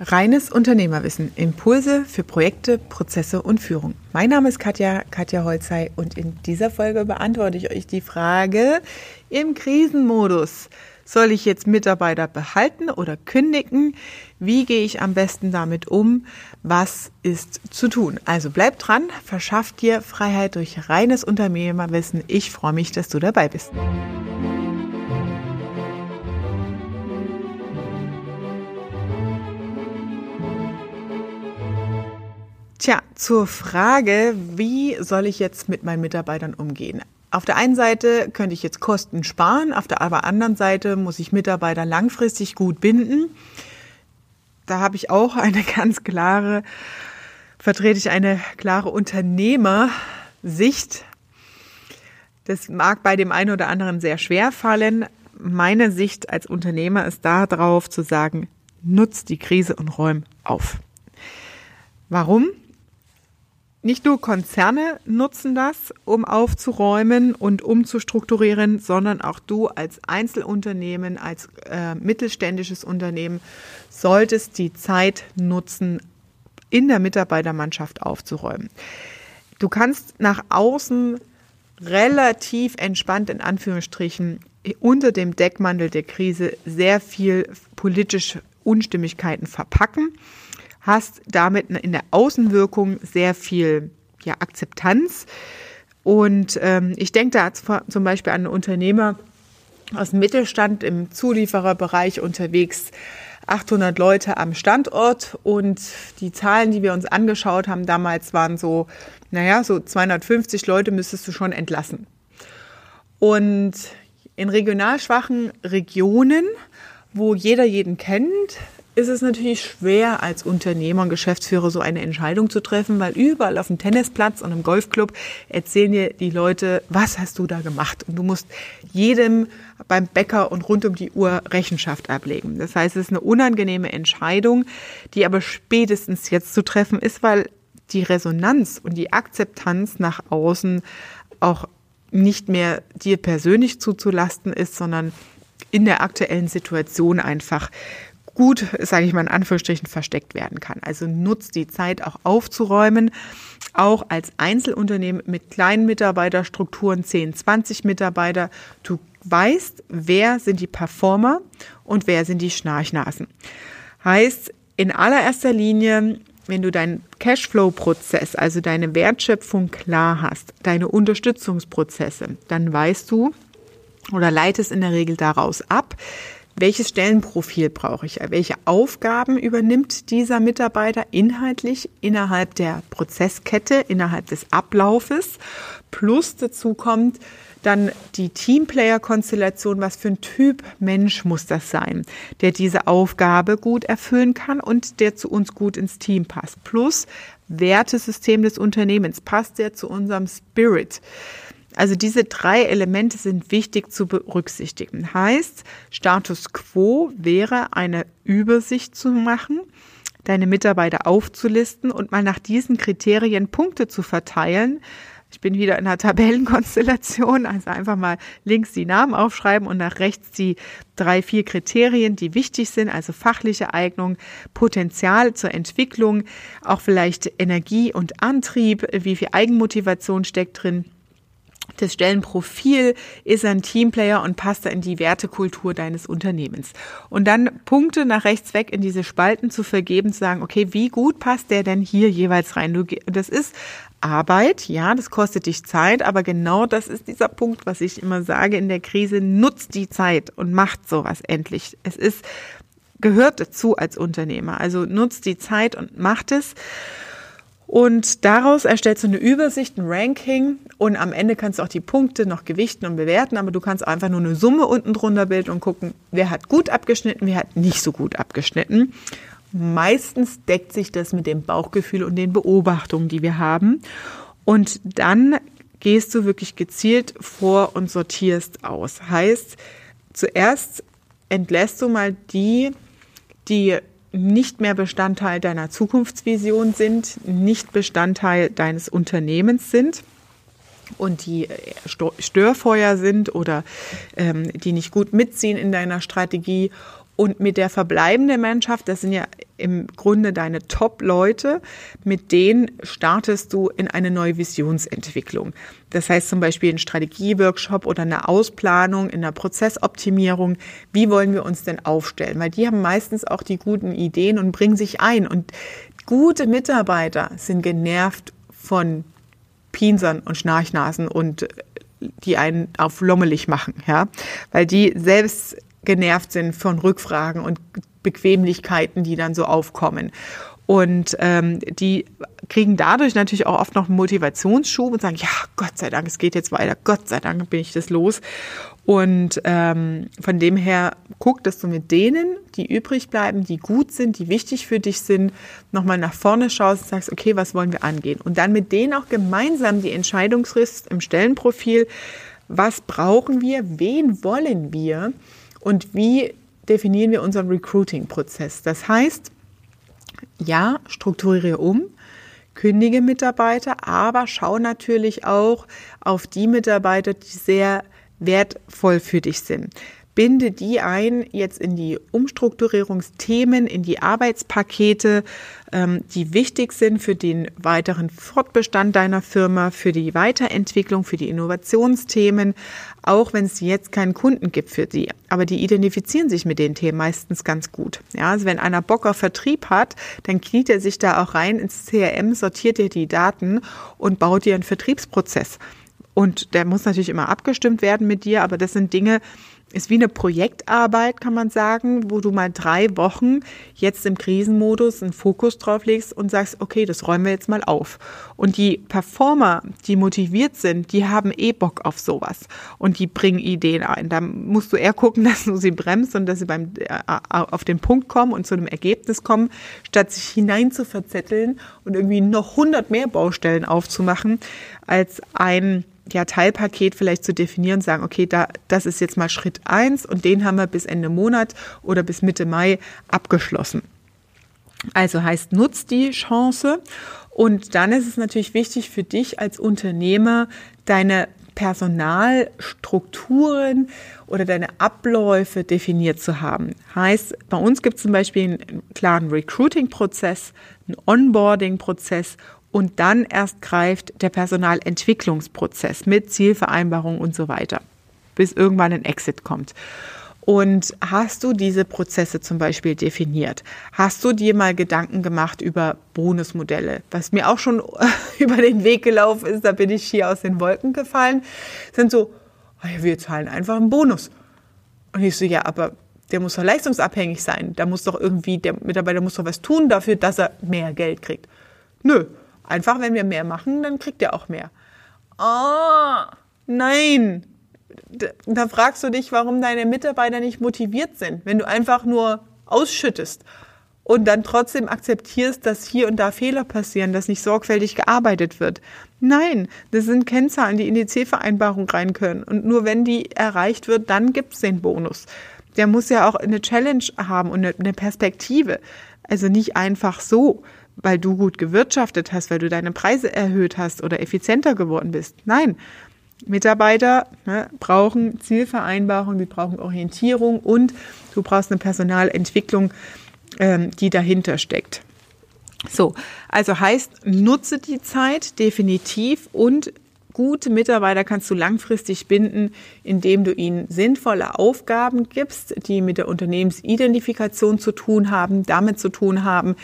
Reines Unternehmerwissen. Impulse für Projekte, Prozesse und Führung. Mein Name ist Katja, Katja Holzei und in dieser Folge beantworte ich euch die Frage im Krisenmodus. Soll ich jetzt Mitarbeiter behalten oder kündigen? Wie gehe ich am besten damit um? Was ist zu tun? Also bleib dran, verschafft dir Freiheit durch reines Unternehmerwissen. Ich freue mich, dass du dabei bist. Tja, zur Frage, wie soll ich jetzt mit meinen Mitarbeitern umgehen? Auf der einen Seite könnte ich jetzt Kosten sparen, auf der anderen Seite muss ich Mitarbeiter langfristig gut binden. Da habe ich auch eine ganz klare, vertrete ich eine klare Unternehmersicht. Das mag bei dem einen oder anderen sehr schwer fallen. Meine Sicht als Unternehmer ist darauf zu sagen, nutzt die Krise und räum auf. Warum? Nicht nur Konzerne nutzen das, um aufzuräumen und umzustrukturieren, sondern auch du als Einzelunternehmen, als äh, mittelständisches Unternehmen solltest die Zeit nutzen, in der Mitarbeitermannschaft aufzuräumen. Du kannst nach außen relativ entspannt in Anführungsstrichen unter dem Deckmantel der Krise sehr viel politische Unstimmigkeiten verpacken hast damit in der Außenwirkung sehr viel ja, Akzeptanz. Und ähm, ich denke da zum Beispiel an einen Unternehmer aus dem Mittelstand im Zuliefererbereich unterwegs, 800 Leute am Standort und die Zahlen, die wir uns angeschaut haben damals, waren so, naja, so 250 Leute müsstest du schon entlassen. Und in regional schwachen Regionen, wo jeder jeden kennt, ist es natürlich schwer, als Unternehmer und Geschäftsführer so eine Entscheidung zu treffen, weil überall auf dem Tennisplatz und im Golfclub erzählen dir die Leute, was hast du da gemacht? Und du musst jedem beim Bäcker und rund um die Uhr Rechenschaft ablegen. Das heißt, es ist eine unangenehme Entscheidung, die aber spätestens jetzt zu treffen ist, weil die Resonanz und die Akzeptanz nach außen auch nicht mehr dir persönlich zuzulasten ist, sondern in der aktuellen Situation einfach gut, sage ich mal in Anführungsstrichen, versteckt werden kann. Also nutzt die Zeit auch aufzuräumen, auch als Einzelunternehmen mit kleinen Mitarbeiterstrukturen, 10, 20 Mitarbeiter. Du weißt, wer sind die Performer und wer sind die Schnarchnasen. Heißt, in allererster Linie, wenn du deinen Cashflow-Prozess, also deine Wertschöpfung klar hast, deine Unterstützungsprozesse, dann weißt du oder leitest in der Regel daraus ab, welches Stellenprofil brauche ich? Welche Aufgaben übernimmt dieser Mitarbeiter inhaltlich innerhalb der Prozesskette, innerhalb des Ablaufes? Plus dazu kommt dann die Teamplayer-Konstellation. Was für ein Typ Mensch muss das sein, der diese Aufgabe gut erfüllen kann und der zu uns gut ins Team passt? Plus Wertesystem des Unternehmens. Passt der zu unserem Spirit? Also diese drei Elemente sind wichtig zu berücksichtigen. Heißt, Status quo wäre eine Übersicht zu machen, deine Mitarbeiter aufzulisten und mal nach diesen Kriterien Punkte zu verteilen. Ich bin wieder in einer Tabellenkonstellation, also einfach mal links die Namen aufschreiben und nach rechts die drei, vier Kriterien, die wichtig sind, also fachliche Eignung, Potenzial zur Entwicklung, auch vielleicht Energie und Antrieb, wie viel Eigenmotivation steckt drin das Stellenprofil ist ein Teamplayer und passt da in die Wertekultur deines Unternehmens. Und dann Punkte nach rechts weg in diese Spalten zu vergeben, zu sagen, okay, wie gut passt der denn hier jeweils rein? Du, das ist Arbeit, ja, das kostet dich Zeit, aber genau das ist dieser Punkt, was ich immer sage in der Krise, nutzt die Zeit und macht sowas endlich. Es ist, gehört dazu als Unternehmer. Also nutzt die Zeit und macht es. Und daraus erstellst du eine Übersicht, ein Ranking und am Ende kannst du auch die Punkte noch gewichten und bewerten, aber du kannst einfach nur eine Summe unten drunter bilden und gucken, wer hat gut abgeschnitten, wer hat nicht so gut abgeschnitten. Meistens deckt sich das mit dem Bauchgefühl und den Beobachtungen, die wir haben. Und dann gehst du wirklich gezielt vor und sortierst aus. Heißt, zuerst entlässt du mal die, die nicht mehr Bestandteil deiner Zukunftsvision sind, nicht Bestandteil deines Unternehmens sind und die äh, Störfeuer sind oder ähm, die nicht gut mitziehen in deiner Strategie Und mit der verbleibenden Mannschaft, das sind ja im Grunde deine Top-Leute, mit denen startest du in eine neue Visionsentwicklung. Das heißt zum Beispiel ein Strategieworkshop oder eine Ausplanung in der Prozessoptimierung. Wie wollen wir uns denn aufstellen? Weil die haben meistens auch die guten Ideen und bringen sich ein. Und gute Mitarbeiter sind genervt von Pinsern und Schnarchnasen und die einen auf lommelig machen, ja, weil die selbst genervt sind von Rückfragen und Bequemlichkeiten, die dann so aufkommen. Und ähm, die kriegen dadurch natürlich auch oft noch einen Motivationsschub und sagen, ja, Gott sei Dank, es geht jetzt weiter, Gott sei Dank bin ich das los. Und ähm, von dem her guck, dass du mit denen, die übrig bleiben, die gut sind, die wichtig für dich sind, nochmal nach vorne schaust und sagst, okay, was wollen wir angehen? Und dann mit denen auch gemeinsam die Entscheidungsfrist im Stellenprofil, was brauchen wir, wen wollen wir und wie definieren wir unseren Recruiting-Prozess. Das heißt, ja, strukturiere um, kündige Mitarbeiter, aber schau natürlich auch auf die Mitarbeiter, die sehr wertvoll für dich sind binde die ein jetzt in die Umstrukturierungsthemen, in die Arbeitspakete, die wichtig sind für den weiteren Fortbestand deiner Firma, für die Weiterentwicklung, für die Innovationsthemen, auch wenn es jetzt keinen Kunden gibt für sie. Aber die identifizieren sich mit den Themen meistens ganz gut. Ja, also wenn einer Bock auf Vertrieb hat, dann kniet er sich da auch rein ins CRM, sortiert dir die Daten und baut dir einen Vertriebsprozess. Und der muss natürlich immer abgestimmt werden mit dir, aber das sind Dinge, ist wie eine Projektarbeit, kann man sagen, wo du mal drei Wochen jetzt im Krisenmodus einen Fokus drauf legst und sagst, okay, das räumen wir jetzt mal auf. Und die Performer, die motiviert sind, die haben eh Bock auf sowas und die bringen Ideen ein. Da musst du eher gucken, dass du sie bremst und dass sie beim, äh, auf den Punkt kommen und zu einem Ergebnis kommen, statt sich hinein zu verzetteln und irgendwie noch 100 mehr Baustellen aufzumachen, als ein ja, Teilpaket vielleicht zu definieren, sagen, okay, da, das ist jetzt mal Schritt eins und den haben wir bis Ende Monat oder bis Mitte Mai abgeschlossen. Also heißt, nutzt die Chance und dann ist es natürlich wichtig für dich als Unternehmer, deine Personalstrukturen oder deine Abläufe definiert zu haben. Heißt, bei uns gibt es zum Beispiel einen klaren Recruiting-Prozess, einen Onboarding-Prozess und dann erst greift der Personalentwicklungsprozess mit Zielvereinbarung und so weiter, bis irgendwann ein Exit kommt. Und hast du diese Prozesse zum Beispiel definiert? Hast du dir mal Gedanken gemacht über Bonusmodelle? Was mir auch schon über den Weg gelaufen ist, da bin ich hier aus den Wolken gefallen, sind so, oh wir zahlen einfach einen Bonus. Und ich so, ja, aber der muss doch leistungsabhängig sein. Da muss doch irgendwie, der Mitarbeiter muss doch was tun dafür, dass er mehr Geld kriegt. Nö, Einfach, wenn wir mehr machen, dann kriegt er auch mehr. Ah, oh, nein. Da fragst du dich, warum deine Mitarbeiter nicht motiviert sind, wenn du einfach nur ausschüttest und dann trotzdem akzeptierst, dass hier und da Fehler passieren, dass nicht sorgfältig gearbeitet wird. Nein, das sind Kennzahlen, die in die Zielvereinbarung rein können. Und nur wenn die erreicht wird, dann gibt es den Bonus. Der muss ja auch eine Challenge haben und eine Perspektive. Also nicht einfach so weil du gut gewirtschaftet hast, weil du deine Preise erhöht hast oder effizienter geworden bist. Nein, Mitarbeiter ne, brauchen Zielvereinbarung, die brauchen Orientierung und du brauchst eine Personalentwicklung, ähm, die dahinter steckt. So, also heißt, nutze die Zeit definitiv und gute Mitarbeiter kannst du langfristig binden, indem du ihnen sinnvolle Aufgaben gibst, die mit der Unternehmensidentifikation zu tun haben, damit zu tun haben,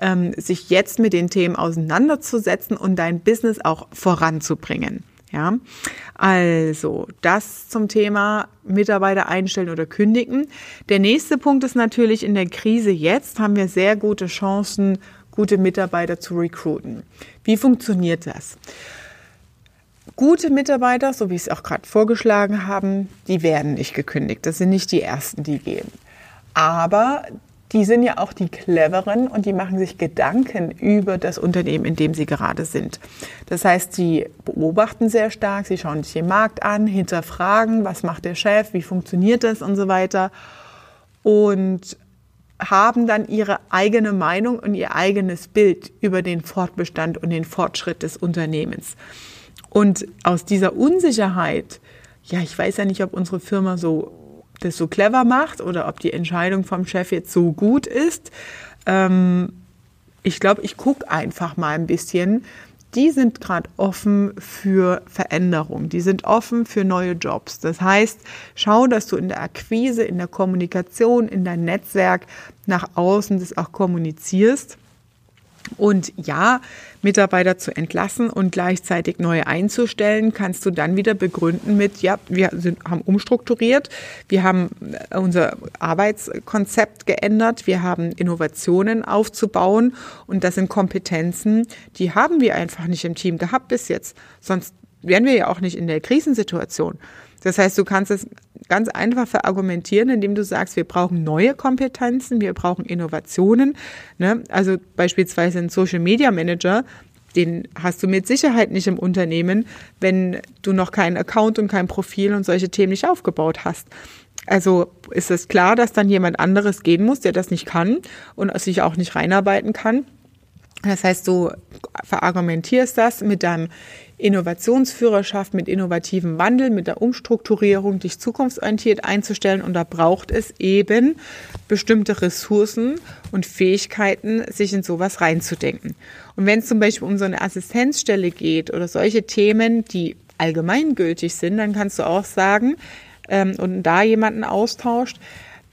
ähm, sich jetzt mit den Themen auseinanderzusetzen und dein Business auch voranzubringen. Ja, also das zum Thema Mitarbeiter einstellen oder kündigen. Der nächste Punkt ist natürlich in der Krise jetzt haben wir sehr gute Chancen, gute Mitarbeiter zu recruiten. Wie funktioniert das? Gute Mitarbeiter, so wie ich es auch gerade vorgeschlagen haben, die werden nicht gekündigt. Das sind nicht die ersten, die gehen. Aber die sind ja auch die cleveren und die machen sich Gedanken über das Unternehmen, in dem sie gerade sind. Das heißt, sie beobachten sehr stark, sie schauen sich den Markt an, hinterfragen, was macht der Chef, wie funktioniert das und so weiter. Und haben dann ihre eigene Meinung und ihr eigenes Bild über den Fortbestand und den Fortschritt des Unternehmens. Und aus dieser Unsicherheit, ja, ich weiß ja nicht, ob unsere Firma so das so clever macht oder ob die Entscheidung vom Chef jetzt so gut ist. Ähm, ich glaube, ich gucke einfach mal ein bisschen. Die sind gerade offen für Veränderung. Die sind offen für neue Jobs. Das heißt, schau, dass du in der Akquise, in der Kommunikation, in dein Netzwerk nach außen das auch kommunizierst und ja, Mitarbeiter zu entlassen und gleichzeitig neue einzustellen, kannst du dann wieder begründen mit, ja, wir sind, haben umstrukturiert, wir haben äh, unser Arbeitskonzept geändert, wir haben Innovationen aufzubauen und das sind Kompetenzen, die haben wir einfach nicht im Team gehabt bis jetzt. Sonst wären wir ja auch nicht in der Krisensituation. Das heißt, du kannst es ganz einfach verargumentieren, indem du sagst, wir brauchen neue Kompetenzen, wir brauchen Innovationen. Ne? Also beispielsweise ein Social Media Manager, den hast du mit Sicherheit nicht im Unternehmen, wenn du noch keinen Account und kein Profil und solche Themen nicht aufgebaut hast. Also ist es klar, dass dann jemand anderes gehen muss, der das nicht kann und sich auch nicht reinarbeiten kann. Das heißt, du verargumentierst das mit deinem Innovationsführerschaft, mit innovativem Wandel, mit der Umstrukturierung, dich zukunftsorientiert einzustellen. Und da braucht es eben bestimmte Ressourcen und Fähigkeiten, sich in sowas reinzudenken. Und wenn es zum Beispiel um so eine Assistenzstelle geht oder solche Themen, die allgemeingültig sind, dann kannst du auch sagen, ähm, und da jemanden austauscht,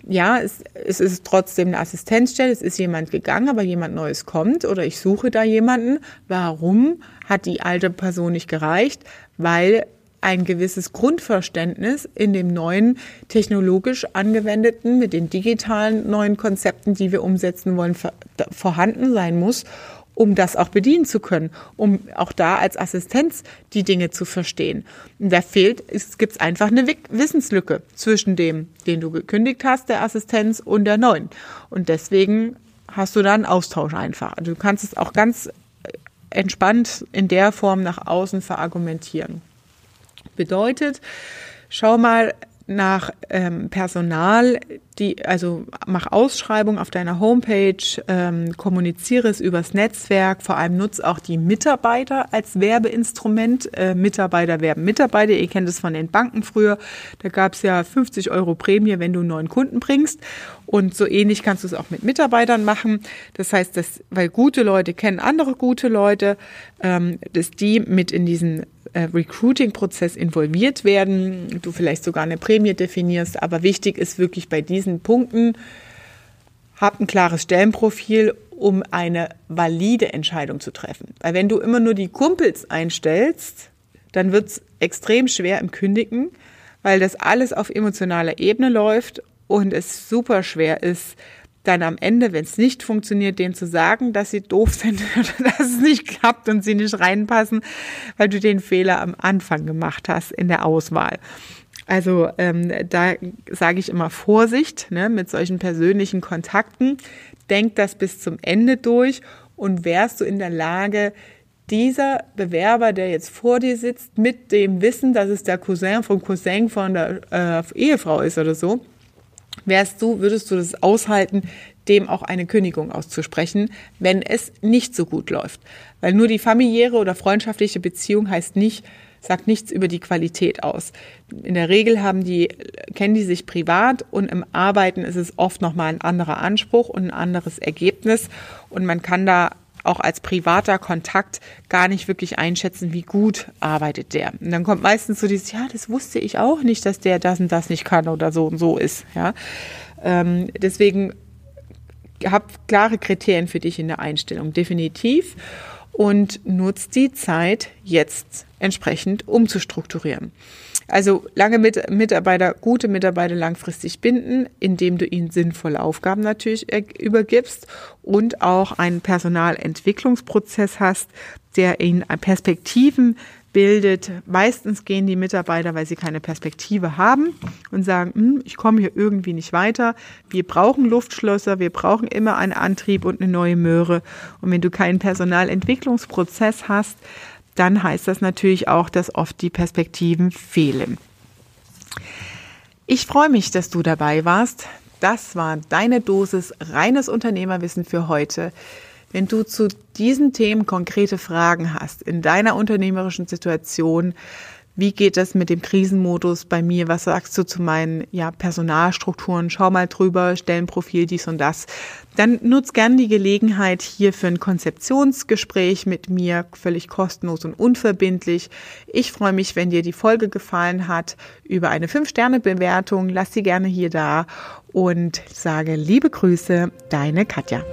ja, es, es ist trotzdem eine Assistenzstelle, es ist jemand gegangen, aber jemand Neues kommt oder ich suche da jemanden. Warum hat die alte Person nicht gereicht? Weil ein gewisses Grundverständnis in dem neuen technologisch angewendeten, mit den digitalen neuen Konzepten, die wir umsetzen wollen, vorhanden sein muss um das auch bedienen zu können, um auch da als Assistenz die Dinge zu verstehen. Und da fehlt, es gibt einfach eine Wissenslücke zwischen dem, den du gekündigt hast, der Assistenz und der neuen. Und deswegen hast du da einen Austausch einfach. Also du kannst es auch ganz entspannt in der Form nach außen verargumentieren. Bedeutet, schau mal, nach ähm, Personal, die, also mach Ausschreibung auf deiner Homepage, ähm, kommuniziere es übers Netzwerk, vor allem nutz auch die Mitarbeiter als Werbeinstrument. Äh, Mitarbeiter werben Mitarbeiter, ihr kennt es von den Banken früher, da gab es ja 50 Euro Prämie, wenn du einen neuen Kunden bringst. Und so ähnlich kannst du es auch mit Mitarbeitern machen. Das heißt, dass, weil gute Leute kennen andere gute Leute, ähm, dass die mit in diesen Recruiting-Prozess involviert werden, du vielleicht sogar eine Prämie definierst, aber wichtig ist wirklich bei diesen Punkten, hab ein klares Stellenprofil, um eine valide Entscheidung zu treffen. Weil wenn du immer nur die Kumpels einstellst, dann wird es extrem schwer im Kündigen, weil das alles auf emotionaler Ebene läuft und es super schwer ist, dann am Ende, wenn es nicht funktioniert, denen zu sagen, dass sie doof sind oder dass es nicht klappt und sie nicht reinpassen, weil du den Fehler am Anfang gemacht hast in der Auswahl. Also ähm, da sage ich immer Vorsicht ne, mit solchen persönlichen Kontakten. Denk das bis zum Ende durch und wärst du in der Lage, dieser Bewerber, der jetzt vor dir sitzt, mit dem Wissen, dass es der Cousin vom Cousin von der äh, Ehefrau ist oder so, wärst du, würdest du das aushalten, dem auch eine Kündigung auszusprechen, wenn es nicht so gut läuft. Weil nur die familiäre oder freundschaftliche Beziehung heißt nicht, sagt nichts über die Qualität aus. In der Regel haben die, kennen die sich privat und im Arbeiten ist es oft nochmal ein anderer Anspruch und ein anderes Ergebnis und man kann da auch als privater Kontakt gar nicht wirklich einschätzen, wie gut arbeitet der. Und dann kommt meistens so dieses, ja, das wusste ich auch nicht, dass der das und das nicht kann oder so und so ist. Ja, ähm, deswegen hab klare Kriterien für dich in der Einstellung, definitiv. Und nutzt die Zeit jetzt entsprechend umzustrukturieren. Also lange mit Mitarbeiter, gute Mitarbeiter langfristig binden, indem du ihnen sinnvolle Aufgaben natürlich übergibst und auch einen Personalentwicklungsprozess hast, der ihnen Perspektiven bildet. Meistens gehen die Mitarbeiter, weil sie keine Perspektive haben und sagen, hm, ich komme hier irgendwie nicht weiter. Wir brauchen Luftschlösser, wir brauchen immer einen Antrieb und eine neue Möhre. Und wenn du keinen Personalentwicklungsprozess hast, dann heißt das natürlich auch, dass oft die Perspektiven fehlen. Ich freue mich, dass du dabei warst. Das war deine Dosis reines Unternehmerwissen für heute. Wenn du zu diesen Themen konkrete Fragen hast in deiner unternehmerischen Situation, wie geht es mit dem Krisenmodus bei mir, was sagst du zu meinen ja, Personalstrukturen, schau mal drüber, Stellenprofil, dies und das. Dann nutz gern die Gelegenheit hier für ein Konzeptionsgespräch mit mir, völlig kostenlos und unverbindlich. Ich freue mich, wenn dir die Folge gefallen hat, über eine 5-Sterne-Bewertung. Lass sie gerne hier da und sage liebe Grüße, deine Katja.